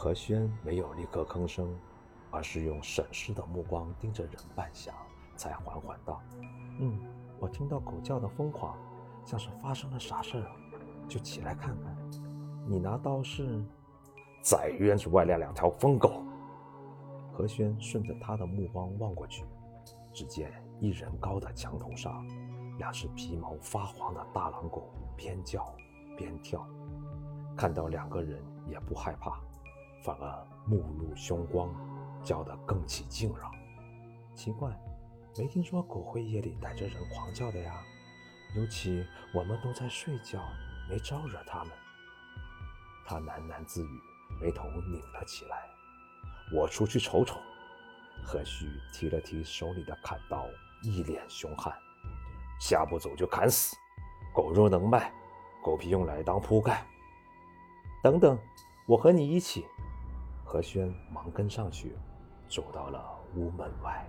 何轩没有立刻吭声，而是用审视的目光盯着人半晌，才缓缓道：“嗯，我听到狗叫的疯狂，像是发生了啥事儿，就起来看看。你拿刀是？在院子外来两条疯狗。”何轩顺着他的目光望过去，只见一人高的墙头上，两只皮毛发黄的大狼狗边叫边跳。看到两个人也不害怕，反而目露凶光，叫得更起劲了。奇怪，没听说狗会夜里带着人狂叫的呀。尤其我们都在睡觉，没招惹他们。他喃喃自语，眉头拧了起来。我出去瞅瞅。何须提了提手里的砍刀，一脸凶悍。下不走就砍死。狗肉能卖，狗皮用来当铺盖。等等，我和你一起。何轩忙跟上去，走到了屋门外。